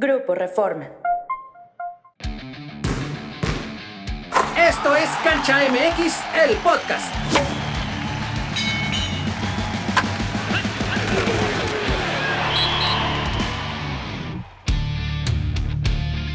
Grupo Reforma. Esto es Cancha MX, el podcast.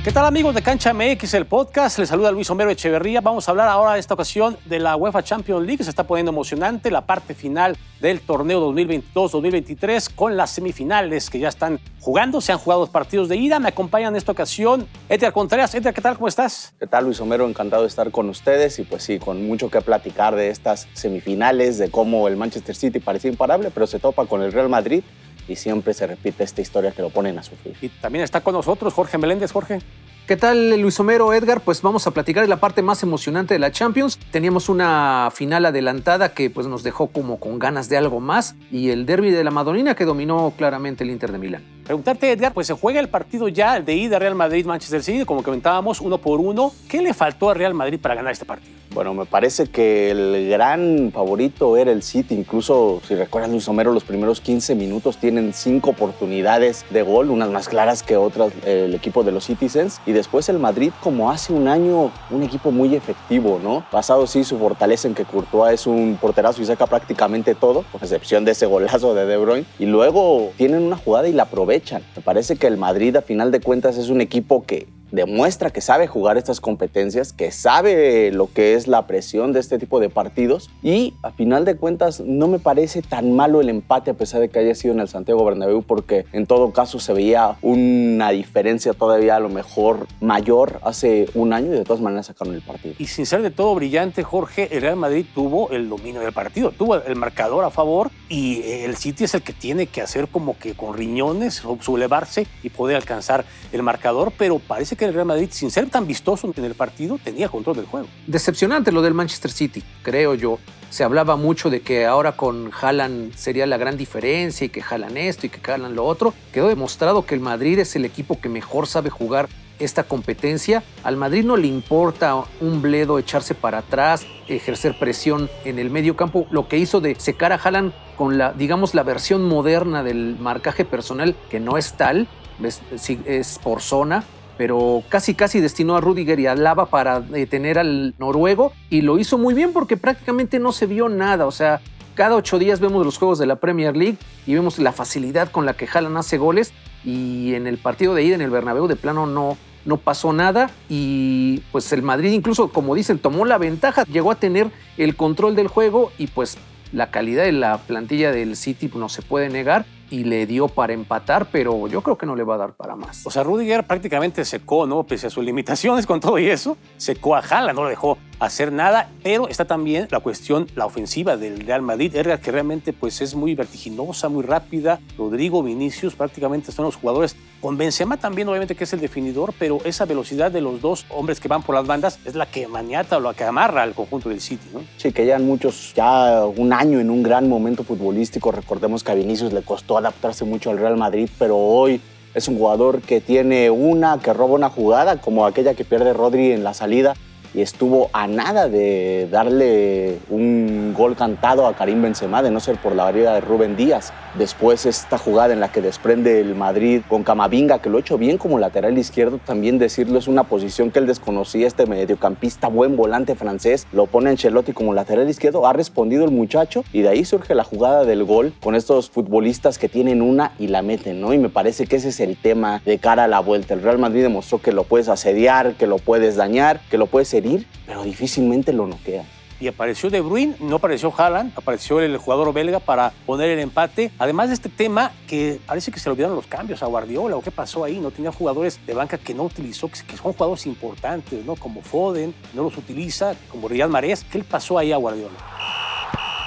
¿Qué tal amigos de Cancha MX, el podcast? Les saluda Luis Homero Echeverría. Vamos a hablar ahora, esta ocasión, de la UEFA Champions League. Se está poniendo emocionante la parte final del torneo 2022-2023 con las semifinales que ya están jugando. Se han jugado los partidos de ida. Me acompañan en esta ocasión Edgar Contreras. Edgar, ¿qué tal? ¿Cómo estás? ¿Qué tal, Luis Homero? Encantado de estar con ustedes y pues sí, con mucho que platicar de estas semifinales, de cómo el Manchester City parecía imparable, pero se topa con el Real Madrid y siempre se repite esta historia que lo ponen a sufrir. Y también está con nosotros Jorge Meléndez. Jorge. ¿Qué tal, Luis Homero, Edgar? Pues vamos a platicar de la parte más emocionante de la Champions. Teníamos una final adelantada que pues, nos dejó como con ganas de algo más y el derby de la Madonina que dominó claramente el Inter de Milán. Preguntarte, Edgar, pues se juega el partido ya de ida Real Madrid-Manchester City, como comentábamos, uno por uno. ¿Qué le faltó a Real Madrid para ganar este partido? Bueno, me parece que el gran favorito era el City. Incluso, si recuerdan, Luis Homero, los primeros 15 minutos tienen cinco oportunidades de gol, unas más claras que otras el equipo de los Citizens. Y después el Madrid, como hace un año, un equipo muy efectivo, ¿no? Pasado sí su fortaleza en que Courtois es un porterazo y saca prácticamente todo, con excepción de ese golazo de De Bruyne. Y luego tienen una jugada y la aprovechan. Me parece que el Madrid, a final de cuentas, es un equipo que demuestra que sabe jugar estas competencias, que sabe lo que es la presión de este tipo de partidos y a final de cuentas no me parece tan malo el empate a pesar de que haya sido en el Santiago Bernabéu porque en todo caso se veía una diferencia todavía a lo mejor mayor hace un año y de todas maneras sacaron el partido. Y sin ser de todo brillante, Jorge, el Real Madrid tuvo el dominio del partido, tuvo el marcador a favor y el City es el que tiene que hacer como que con riñones sublevarse y poder alcanzar el marcador, pero parece que el Real Madrid, sin ser tan vistoso en el partido, tenía control del juego. Decepcionante lo del Manchester City, creo yo. Se hablaba mucho de que ahora con Haaland sería la gran diferencia y que Haaland esto y que Haaland lo otro. Quedó demostrado que el Madrid es el equipo que mejor sabe jugar esta competencia. Al Madrid no le importa un bledo echarse para atrás, ejercer presión en el medio campo. Lo que hizo de secar a Haaland con la, digamos, la versión moderna del marcaje personal, que no es tal, es, es por zona, pero casi casi destinó a Rudiger y a Lava para detener al noruego y lo hizo muy bien porque prácticamente no se vio nada, o sea, cada ocho días vemos los juegos de la Premier League y vemos la facilidad con la que Haaland hace goles y en el partido de ida en el Bernabéu de plano no, no pasó nada. Y pues el Madrid incluso como dicen tomó la ventaja, llegó a tener el control del juego y pues la calidad de la plantilla del City no se puede negar y le dio para empatar, pero yo creo que no le va a dar para más. O sea, Rudiger prácticamente secó, ¿no? Pese a sus limitaciones con todo y eso, secó a Jala, no lo dejó hacer nada, pero está también la cuestión, la ofensiva del Real Madrid, Edgar, que realmente pues es muy vertiginosa, muy rápida. Rodrigo, Vinicius prácticamente son los jugadores. Con Benzema también, obviamente, que es el definidor, pero esa velocidad de los dos hombres que van por las bandas es la que maniata o la que amarra al conjunto del City. Sí, que ya muchos, ya un año en un gran momento futbolístico. Recordemos que a Vinicius le costó adaptarse mucho al Real Madrid, pero hoy es un jugador que tiene una, que roba una jugada, como aquella que pierde Rodri en la salida y estuvo a nada de darle un gol cantado a Karim Benzema, de no ser por la variedad de Rubén Díaz. Después esta jugada en la que desprende el Madrid con Camavinga, que lo ha hecho bien como lateral izquierdo, también decirlo es una posición que él desconocía, este mediocampista, buen volante francés, lo pone Ancelotti como lateral izquierdo, ha respondido el muchacho y de ahí surge la jugada del gol con estos futbolistas que tienen una y la meten, ¿no? Y me parece que ese es el tema de cara a la vuelta. El Real Madrid demostró que lo puedes asediar, que lo puedes dañar, que lo puedes herir, pero difícilmente lo noquea y apareció De Bruyne, no apareció Haaland, apareció el jugador belga para poner el empate. Además de este tema que parece que se le olvidaron los cambios a Guardiola o qué pasó ahí, no tenía jugadores de banca que no utilizó, que son jugadores importantes, ¿no? Como Foden, no los utiliza, como Riyad Mahrez, ¿qué le pasó ahí a Guardiola?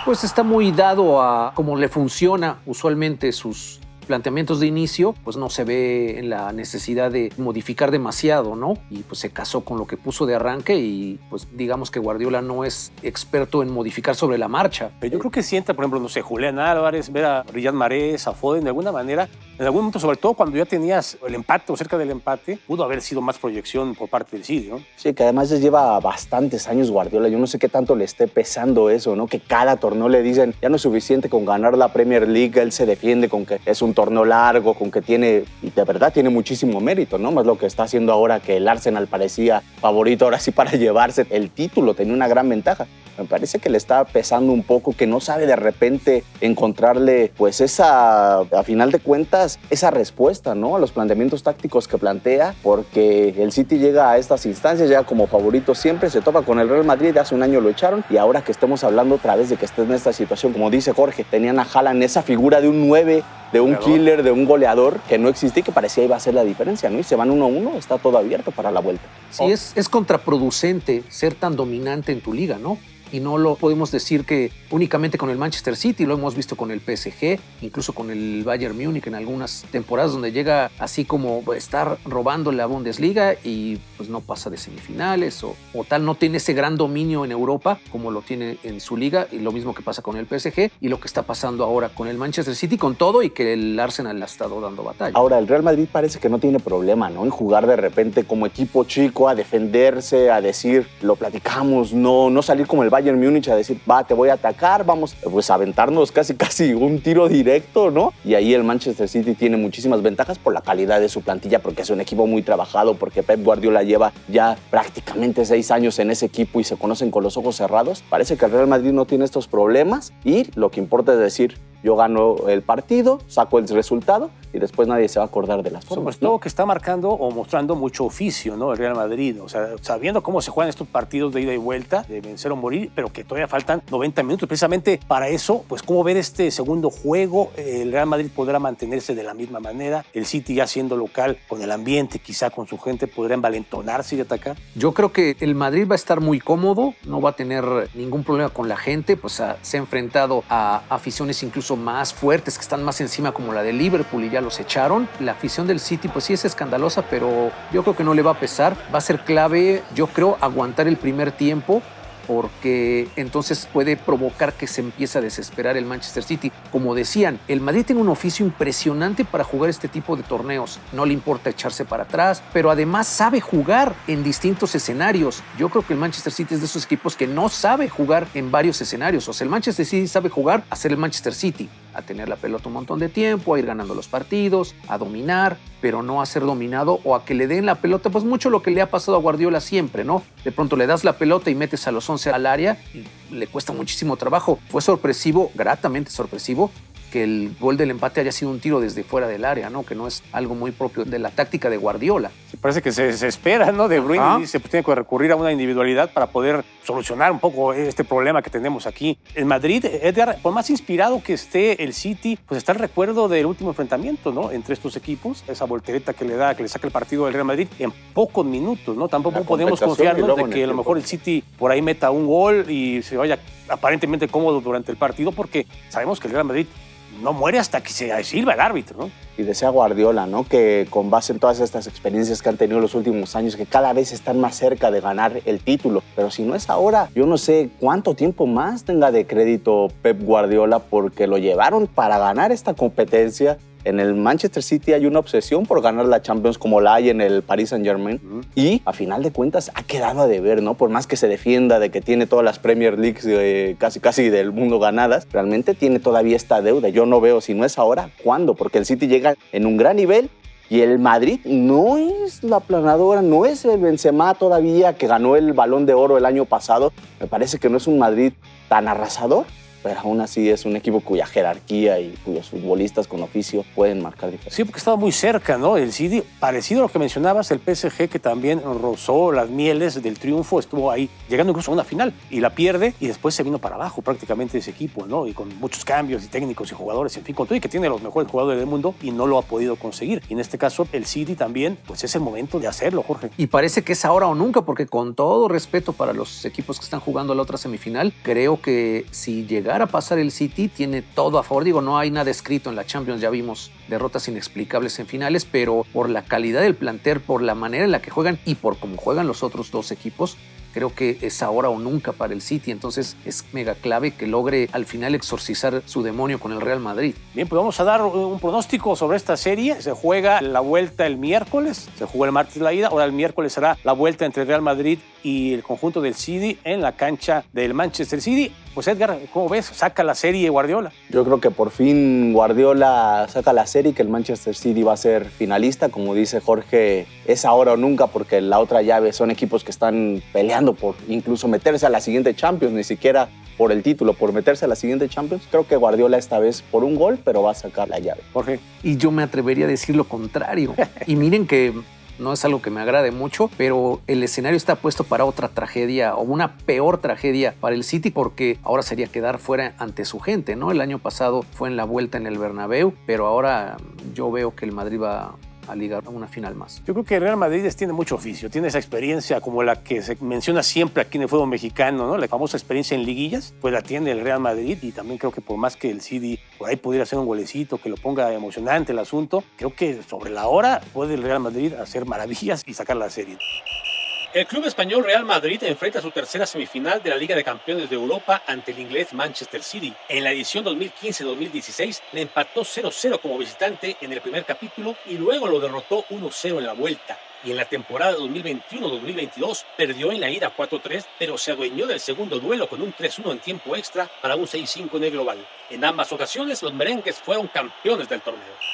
Pues está muy dado a cómo le funciona usualmente sus planteamientos de inicio, pues no se ve en la necesidad de modificar demasiado, ¿no? Y pues se casó con lo que puso de arranque y pues digamos que Guardiola no es experto en modificar sobre la marcha. Pero yo creo que sienta, por ejemplo, no sé, Julián Álvarez, ver a Riyad Marés, a Foden, de alguna manera en algún momento, sobre todo cuando ya tenías el empate o cerca del empate, pudo haber sido más proyección por parte del City, ¿no? Sí, que además lleva bastantes años Guardiola. Yo no sé qué tanto le esté pesando eso, ¿no? Que cada torneo le dicen, ya no es suficiente con ganar la Premier League, él se defiende con que es un torneo largo, con que tiene, y de verdad tiene muchísimo mérito, ¿no? Más lo que está haciendo ahora que el Arsenal parecía favorito ahora sí para llevarse el título, tenía una gran ventaja. Me parece que le está pesando un poco, que no sabe de repente encontrarle, pues esa, a final de cuentas, esa respuesta, ¿no? A los planteamientos tácticos que plantea, porque el City llega a estas instancias ya como favorito siempre, se topa con el Real Madrid, hace un año lo echaron, y ahora que estemos hablando otra vez de que esté en esta situación, como dice Jorge, tenían a Haaland esa figura de un 9 de un killer, de un goleador que no existía y que parecía iba a ser la diferencia, ¿no? Y se van uno a uno, está todo abierto para la vuelta. Sí, es, es contraproducente ser tan dominante en tu liga, ¿no? y no lo podemos decir que únicamente con el Manchester City, lo hemos visto con el PSG, incluso con el Bayern Múnich en algunas temporadas donde llega así como estar robando la Bundesliga y pues no pasa de semifinales o, o, tal, no tiene ese gran dominio en Europa como lo tiene en su liga y lo mismo que pasa con el PSG y lo que está pasando ahora con el Manchester City con todo y que el Arsenal ha estado dando batalla. Ahora, el Real Madrid parece que no tiene problema, ¿no? En jugar de repente como equipo chico a defenderse, a decir, lo platicamos, no, no salir como el Bayern Múnich a decir, va, te voy a atacar, vamos pues aventarnos casi casi un tiro directo, ¿no? Y ahí el Manchester City tiene muchísimas ventajas por la calidad de su plantilla, porque es un equipo muy trabajado, porque Pep Guardiola lleva ya prácticamente seis años en ese equipo y se conocen con los ojos cerrados. Parece que el Real Madrid no tiene estos problemas y lo que importa es decir, yo gano el partido, saco el resultado y después nadie se va a acordar de las formas. Sobre todo que está marcando o mostrando mucho oficio, ¿no? El Real Madrid, o sea, sabiendo cómo se juegan estos partidos de ida y vuelta, de vencer o morir, pero que todavía faltan 90 minutos. Precisamente para eso, pues cómo ver este segundo juego, el Real Madrid podrá mantenerse de la misma manera, el City ya siendo local, con el ambiente, quizá con su gente, podrá envalentonarse y atacar. Yo creo que el Madrid va a estar muy cómodo, no va a tener ningún problema con la gente, pues se ha enfrentado a aficiones incluso más fuertes, que están más encima como la de Liverpool y ya los echaron. La afición del City pues sí es escandalosa, pero yo creo que no le va a pesar. Va a ser clave, yo creo, aguantar el primer tiempo porque entonces puede provocar que se empiece a desesperar el Manchester City. Como decían, el Madrid tiene un oficio impresionante para jugar este tipo de torneos. No le importa echarse para atrás, pero además sabe jugar en distintos escenarios. Yo creo que el Manchester City es de esos equipos que no sabe jugar en varios escenarios. O sea, el Manchester City sabe jugar a ser el Manchester City, a tener la pelota un montón de tiempo, a ir ganando los partidos, a dominar, pero no a ser dominado o a que le den la pelota, pues mucho lo que le ha pasado a Guardiola siempre, ¿no? De pronto le das la pelota y metes a los 11 al área y le cuesta muchísimo trabajo. Fue sorpresivo, gratamente sorpresivo, que el gol del empate haya sido un tiro desde fuera del área, ¿no? Que no es algo muy propio de la táctica de Guardiola. Sí, parece que se desespera, ¿no? De Bruyne y dice, pues tiene que recurrir a una individualidad para poder solucionar un poco este problema que tenemos aquí. En Madrid, Edgar, por más inspirado que esté el City, pues está el recuerdo del último enfrentamiento, ¿no? Entre estos equipos, esa voltereta que le da, que le saca el partido del Real Madrid en pocos minutos, ¿no? Tampoco podemos confiarnos de que a lo mejor el City por ahí meta un gol y se vaya aparentemente cómodo durante el partido, porque sabemos que el Real Madrid no muere hasta que se sirva el árbitro, ¿no? Y decía Guardiola, ¿no? Que con base en todas estas experiencias que han tenido los últimos años, que cada vez están más cerca de ganar el título. Pero si no es ahora, yo no sé cuánto tiempo más tenga de crédito Pep Guardiola porque lo llevaron para ganar esta competencia en el Manchester City hay una obsesión por ganar la Champions como la hay en el Paris Saint Germain y a final de cuentas ha quedado a deber, ¿no? Por más que se defienda de que tiene todas las Premier Leagues eh, casi casi del mundo ganadas, realmente tiene todavía esta deuda. Yo no veo si no es ahora, ¿cuándo? Porque el City llega en un gran nivel y el Madrid no es la planadora, no es el Benzema todavía que ganó el Balón de Oro el año pasado. Me parece que no es un Madrid tan arrasador, pero aún así es un equipo cuya jerarquía y cuyos futbolistas con oficio pueden marcar diferencia. Sí, porque estaba muy cerca, ¿no? El City, parecido a lo que mencionabas, el PSG que también rozó las mieles del triunfo, estuvo ahí, llegando incluso a una final y la pierde y después se vino para abajo prácticamente ese equipo, ¿no? Y con muchos cambios y técnicos y jugadores, en fin, con todo y que tiene los mejores jugadores del mundo y no lo ha podido conseguir. Y en este caso, el City también, pues es el momento de hacerlo, Jorge. Y parece que es ahora o nunca, porque con todo respeto para los equipos que están jugando la otra semifinal, creo que si llega a pasar el City, tiene todo a favor. Digo, no hay nada escrito en la Champions, ya vimos derrotas inexplicables en finales, pero por la calidad del plantel, por la manera en la que juegan y por cómo juegan los otros dos equipos, creo que es ahora o nunca para el City, entonces es mega clave que logre al final exorcizar su demonio con el Real Madrid. Bien, pues vamos a dar un pronóstico sobre esta serie. Se juega la vuelta el miércoles, se jugó el martes la ida, ahora el miércoles será la vuelta entre Real Madrid y el conjunto del City en la cancha del Manchester City. Pues Edgar, ¿cómo ves? ¿Saca la serie Guardiola? Yo creo que por fin Guardiola saca la serie, que el Manchester City va a ser finalista. Como dice Jorge, es ahora o nunca, porque la otra llave son equipos que están peleando por incluso meterse a la siguiente Champions, ni siquiera por el título, por meterse a la siguiente Champions. Creo que Guardiola esta vez por un gol, pero va a sacar la llave. Jorge. Y yo me atrevería a decir lo contrario. y miren que no es algo que me agrade mucho, pero el escenario está puesto para otra tragedia o una peor tragedia para el City porque ahora sería quedar fuera ante su gente, ¿no? El año pasado fue en la vuelta en el Bernabéu, pero ahora yo veo que el Madrid va a ligar a una final más. Yo creo que el Real Madrid tiene mucho oficio, tiene esa experiencia como la que se menciona siempre aquí en el fútbol mexicano, ¿no? La famosa experiencia en liguillas, pues la tiene el Real Madrid y también creo que por más que el City por ahí pudiera hacer un golecito que lo ponga emocionante el asunto, creo que sobre la hora puede el Real Madrid hacer maravillas y sacar la serie. El club español Real Madrid enfrenta su tercera semifinal de la Liga de Campeones de Europa ante el inglés Manchester City. En la edición 2015-2016 le empató 0-0 como visitante en el primer capítulo y luego lo derrotó 1-0 en la vuelta. Y en la temporada 2021-2022 perdió en la ida 4-3, pero se adueñó del segundo duelo con un 3-1 en tiempo extra para un 6-5 en el global. En ambas ocasiones los merengues fueron campeones del torneo.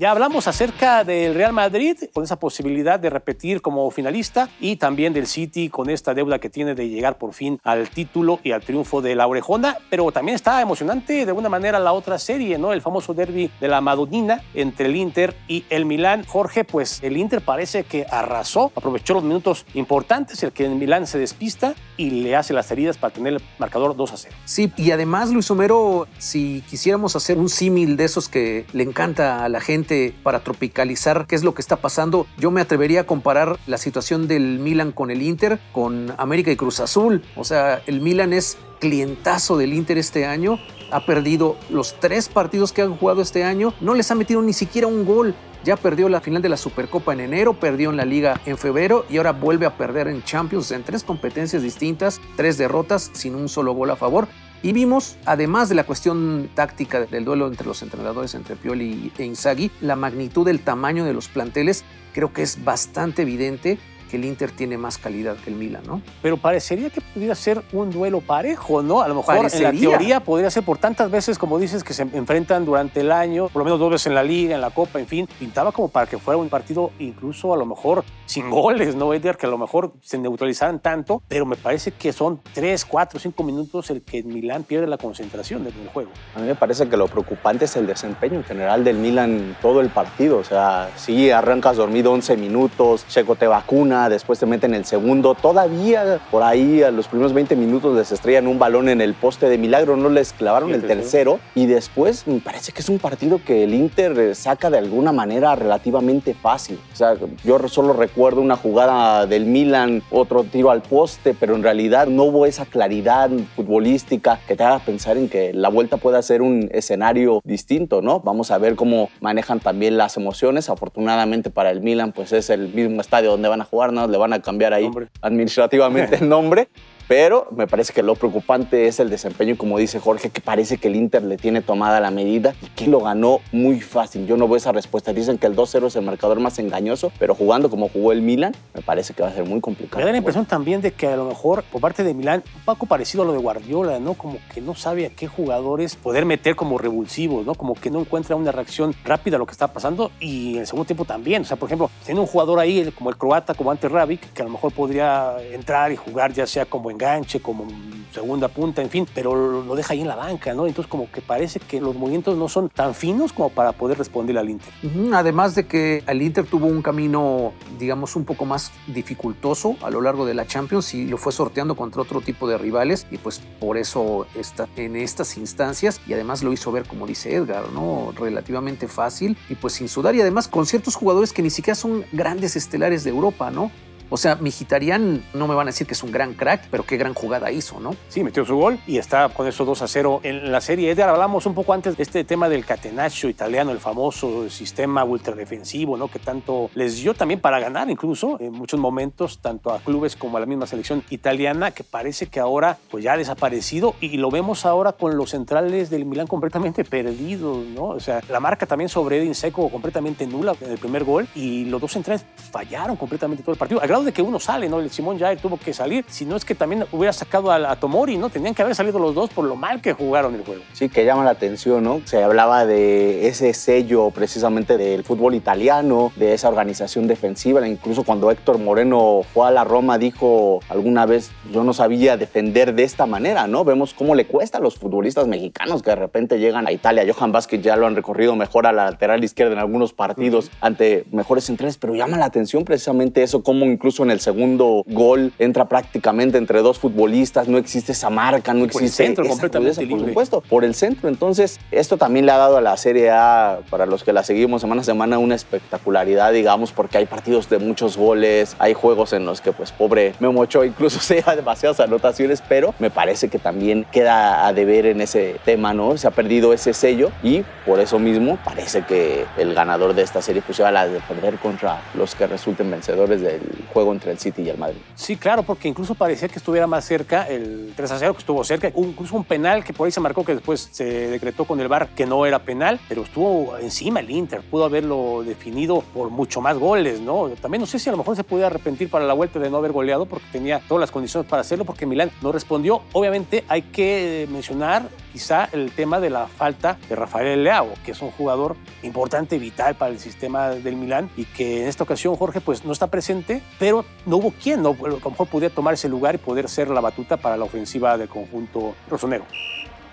Ya hablamos acerca del Real Madrid con esa posibilidad de repetir como finalista y también del City con esta deuda que tiene de llegar por fin al título y al triunfo de la Orejona, pero también está emocionante de alguna manera la otra serie, ¿no? El famoso derby de la Madonina entre el Inter y el Milán. Jorge, pues el Inter parece que arrasó, aprovechó los minutos importantes, el que el Milán se despista y le hace las heridas para tener el marcador 2 a 0. Sí, y además Luis Homero, si quisiéramos hacer un símil de esos que le encanta a la gente, para tropicalizar qué es lo que está pasando, yo me atrevería a comparar la situación del Milan con el Inter, con América y Cruz Azul. O sea, el Milan es clientazo del Inter este año, ha perdido los tres partidos que han jugado este año, no les ha metido ni siquiera un gol. Ya perdió la final de la Supercopa en enero, perdió en la Liga en febrero y ahora vuelve a perder en Champions en tres competencias distintas, tres derrotas sin un solo gol a favor. Y vimos, además de la cuestión táctica del duelo entre los entrenadores, entre Pioli e Inzaghi, la magnitud del tamaño de los planteles creo que es bastante evidente que el Inter tiene más calidad que el Milan, ¿no? Pero parecería que pudiera ser un duelo parejo, ¿no? A lo mejor en la teoría podría ser por tantas veces, como dices, que se enfrentan durante el año, por lo menos dos veces en la liga, en la copa, en fin, pintaba como para que fuera un partido incluso a lo mejor sin goles, ¿no, Edgar? Que a lo mejor se neutralizaran tanto, pero me parece que son tres, cuatro, cinco minutos el que el Milan pierde la concentración del juego. A mí me parece que lo preocupante es el desempeño en general del Milan todo el partido, o sea, sí arrancas dormido 11 minutos, Checo te vacuna, después te meten el segundo. Todavía por ahí a los primeros 20 minutos les estrellan un balón en el poste de milagro, no les clavaron el tercero. Y después me parece que es un partido que el Inter saca de alguna manera relativamente fácil. O sea, yo solo recuerdo una jugada del Milan, otro tiro al poste, pero en realidad no hubo esa claridad futbolística que te haga pensar en que la vuelta pueda ser un escenario distinto, ¿no? Vamos a ver cómo manejan también las emociones. Afortunadamente para el Milan, pues es el mismo estadio donde van a jugar le van a cambiar ahí administrativamente el nombre. Pero me parece que lo preocupante es el desempeño, como dice Jorge, que parece que el Inter le tiene tomada la medida y que lo ganó muy fácil. Yo no veo esa respuesta. Dicen que el 2-0 es el marcador más engañoso, pero jugando como jugó el Milan, me parece que va a ser muy complicado. Me da la impresión también de que a lo mejor por parte de Milan, un poco parecido a lo de Guardiola, ¿no? Como que no sabe a qué jugadores poder meter como revulsivos, ¿no? Como que no encuentra una reacción rápida a lo que está pasando y en el segundo tiempo también. O sea, por ejemplo, tiene un jugador ahí como el croata, como Ante Rabic, que a lo mejor podría entrar y jugar ya sea como en enganche, como segunda punta, en fin, pero lo deja ahí en la banca, ¿no? Entonces como que parece que los movimientos no son tan finos como para poder responder al Inter. Además de que el Inter tuvo un camino, digamos, un poco más dificultoso a lo largo de la Champions y lo fue sorteando contra otro tipo de rivales y pues por eso está en estas instancias y además lo hizo ver, como dice Edgar, ¿no? Relativamente fácil y pues sin sudar y además con ciertos jugadores que ni siquiera son grandes estelares de Europa, ¿no? O sea, Migitarian no me van a decir que es un gran crack, pero qué gran jugada hizo, ¿no? Sí, metió su gol y está con esos 2 a 0 en la serie. Edgar, hablamos un poco antes de este tema del catenaccio italiano, el famoso sistema ultradefensivo, ¿no? Que tanto les dio también para ganar, incluso en muchos momentos, tanto a clubes como a la misma selección italiana, que parece que ahora pues ya ha desaparecido y lo vemos ahora con los centrales del Milán completamente perdidos, ¿no? O sea, la marca también sobre Edin Seco completamente nula en el primer gol y los dos centrales fallaron completamente todo el partido, al grado de que uno sale, ¿no? El Simón Jair tuvo que salir, si no es que también hubiera sacado a, Tomori, ¿no? Tenían que haber salido los dos por lo mal que jugaron el juego. Sí, que llama la atención, ¿no? Se hablaba de ese sello precisamente del fútbol italiano, de esa organización defensiva, incluso cuando Héctor Moreno fue a la Roma dijo alguna vez, yo no sabía defender de esta manera, ¿no? Vemos cómo le cuesta a los futbolistas mexicanos que de repente llegan a Italia. Johan Vázquez ya lo han recorrido mejor a la lateral izquierda en algunos partidos ante mejores centrales, pero llama la atención precisamente eso, cómo incluso en el segundo gol entra prácticamente entre dos futbolistas, no existe esa marca, no existe por el centro completamente por supuesto, por el centro. Entonces, esto también le ha dado a la Serie A, para los que la seguimos semana a semana, una espectacularidad, digamos, porque hay partidos de muchos goles, hay juegos en los que, pues, pobre Memo Ochoa incluso se lleva demasiadas anotaciones, pero me parece que también queda a deber en ese tema, ¿no? Se ha perdido ese sello y por eso mismo parece que el ganador de esta serie pues lleva la de perder contra los que resulten vencedores del juego entre el City y el Madrid. Sí, claro, porque incluso parecía que estuviera más cerca el 3 a 0 que estuvo cerca, incluso un penal que por ahí se marcó que después se decretó con el VAR que no era penal, pero estuvo encima el Inter, pudo haberlo definido por mucho más goles, ¿no? También no sé si a lo mejor se puede arrepentir para la vuelta de no haber goleado porque tenía todas las condiciones para hacerlo porque Milán no respondió. Obviamente hay que mencionar quizá el tema de la falta de Rafael Leao, que es un jugador importante, vital para el sistema del Milán y que en esta ocasión Jorge pues no está presente, pero no hubo quien, no, a lo mejor pudiera tomar ese lugar y poder ser la batuta para la ofensiva del conjunto rosonero.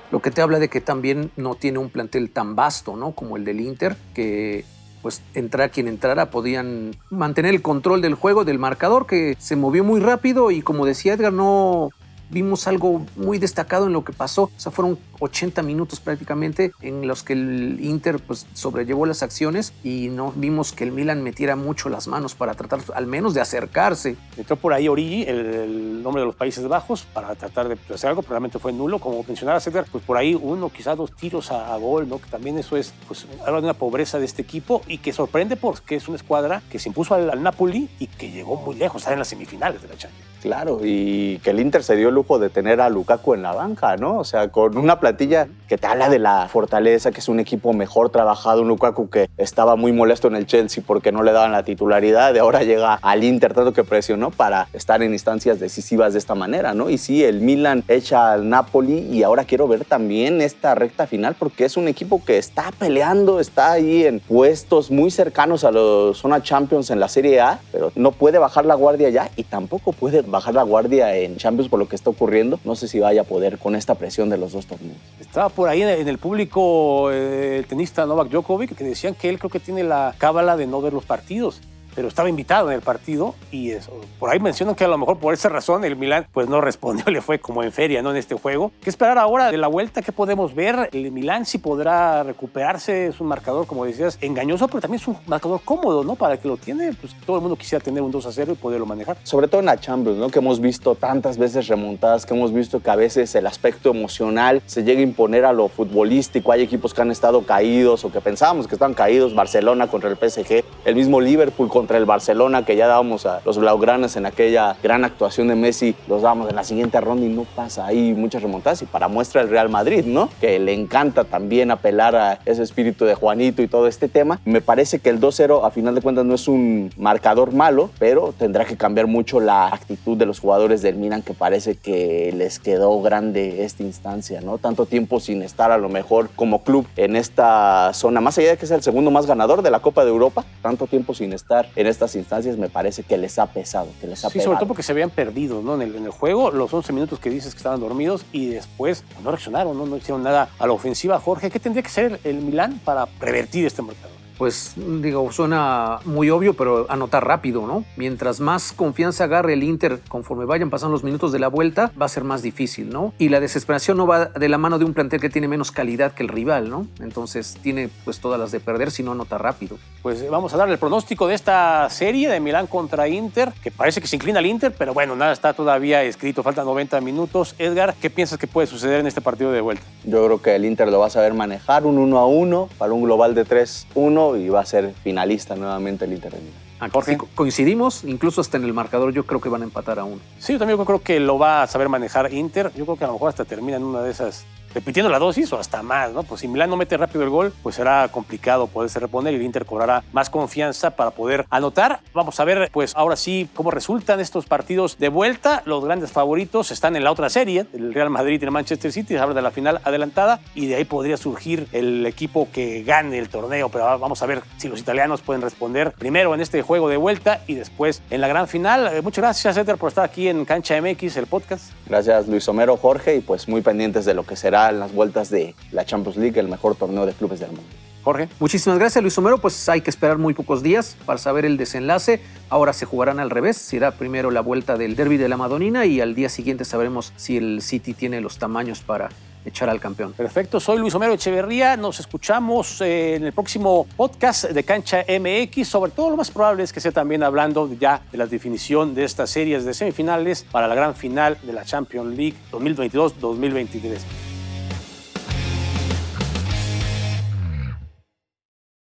Lo que te habla de que también no tiene un plantel tan vasto, ¿no? Como el del Inter, que pues entrar quien entrara podían mantener el control del juego, del marcador, que se movió muy rápido y como decía Edgar, no, vimos algo muy destacado en lo que pasó. O sea, fueron 80 minutos prácticamente en los que el Inter pues, sobrellevó las acciones y no vimos que el Milan metiera mucho las manos para tratar al menos de acercarse. Entró por ahí Origi, el, nombre de los Países Bajos, para tratar de hacer algo, probablemente fue nulo. Como mencionaba Cedar, pues por ahí uno, quizás dos tiros a, gol, ¿no? que también eso es pues, algo de una pobreza de este equipo y que sorprende porque es una escuadra que se impuso al, al Napoli y que llegó muy lejos, está en las semifinales de la Champions. Claro, y que el Inter se dio el lujo de tener a Lukaku en la banca, ¿no? O sea, con una plantilla que te habla de la fortaleza, que es un equipo mejor trabajado, un Lukaku que estaba muy molesto en el Chelsea porque no le daban la titularidad, de ahora llega al Inter, tanto que presionó para estar en instancias decisivas de esta manera, ¿no? Y sí, el Milan echa al Napoli y ahora quiero ver también esta recta final porque es un equipo que está peleando, está ahí en puestos muy cercanos a los zona Champions en la Serie A, pero no puede bajar la guardia ya y tampoco puede bajar la guardia en Champions por lo que está ocurriendo. No sé si vaya a poder con esta presión de los dos torneos. Estaba por ahí en el público eh, el tenista Novak Djokovic que decían que él creo que tiene la cábala de no ver los partidos pero estaba invitado en el partido y eso, por ahí mencionan que a lo mejor por esa razón el Milán pues no respondió, le fue como en feria, ¿no? En este juego. ¿Qué esperar ahora de la vuelta? ¿Qué podemos ver? El Milán si podrá recuperarse, es un marcador, como decías, engañoso, pero también es un marcador cómodo, ¿no? Para que lo tiene, pues todo el mundo quisiera tener un 2 a 0 y poderlo manejar. Sobre todo en la Champions, ¿no? Que hemos visto tantas veces remontadas, que hemos visto que a veces el aspecto emocional se llega a imponer a lo futbolístico. Hay equipos que han estado caídos o que pensábamos que estaban caídos, Barcelona contra el PSG, el mismo Liverpool contra contra el Barcelona, que ya dábamos a los Blaugranas en aquella gran actuación de Messi, los dábamos en la siguiente ronda y no pasa ahí muchas remontadas. Y para muestra el Real Madrid, ¿no? Que le encanta también apelar a ese espíritu de Juanito y todo este tema. Me parece que el 2-0 a final de cuentas no es un marcador malo, pero tendrá que cambiar mucho la actitud de los jugadores del Milan, que parece que les quedó grande esta instancia, ¿no? Tanto tiempo sin estar a lo mejor como club en esta zona, más allá de que es el segundo más ganador de la Copa de Europa, tanto tiempo sin estar en estas instancias me parece que les ha pesado, que les ha Sí, sobre todo porque se habían perdido ¿no? en, el, en el juego, los 11 minutos que dices que estaban dormidos y después no reaccionaron, ¿no? no hicieron nada a la ofensiva. Jorge, ¿qué tendría que ser el Milán para revertir este mercado? Pues digo, suena muy obvio, pero anotar rápido, ¿no? Mientras más confianza agarre el Inter conforme vayan pasando los minutos de la vuelta, va a ser más difícil, ¿no? Y la desesperación no va de la mano de un plantel que tiene menos calidad que el rival, ¿no? Entonces tiene pues todas las de perder si no anota rápido. Pues vamos a darle el pronóstico de esta serie de Milán contra Inter, que parece que se inclina al Inter, pero bueno, nada está todavía escrito, faltan 90 minutos. Edgar, ¿qué piensas que puede suceder en este partido de vuelta? Yo creo que el Inter lo va a saber manejar, un 1 a 1 para un global de 3-1 y va a ser finalista nuevamente el Inter. Jorge. coincidimos, incluso hasta en el marcador yo creo que van a empatar a uno. Sí, yo también creo que lo va a saber manejar Inter. Yo creo que a lo mejor hasta termina en una de esas repitiendo la dosis o hasta más, ¿no? Pues si Milán no mete rápido el gol, pues será complicado poderse reponer y el Inter cobrará más confianza para poder anotar. Vamos a ver, pues ahora sí, cómo resultan estos partidos de vuelta. Los grandes favoritos están en la otra serie, el Real Madrid y el Manchester City, se habla de la final adelantada y de ahí podría surgir el equipo que gane el torneo, pero vamos a ver si los italianos pueden responder primero en este juego de vuelta y después en la gran final. Eh, muchas gracias, Edgar, por estar aquí en Cancha MX, el podcast. Gracias, Luis Homero, Jorge, y pues muy pendientes de lo que será en las vueltas de la Champions League, el mejor torneo de clubes del mundo. Jorge. Muchísimas gracias, Luis Homero. Pues hay que esperar muy pocos días para saber el desenlace. Ahora se jugarán al revés. Será primero la vuelta del derby de la Madonina y al día siguiente sabremos si el City tiene los tamaños para echar al campeón. Perfecto, soy Luis Homero Echeverría. Nos escuchamos eh, en el próximo podcast de Cancha MX. Sobre todo, lo más probable es que sea también hablando ya de la definición de estas series de semifinales para la gran final de la Champions League 2022-2023.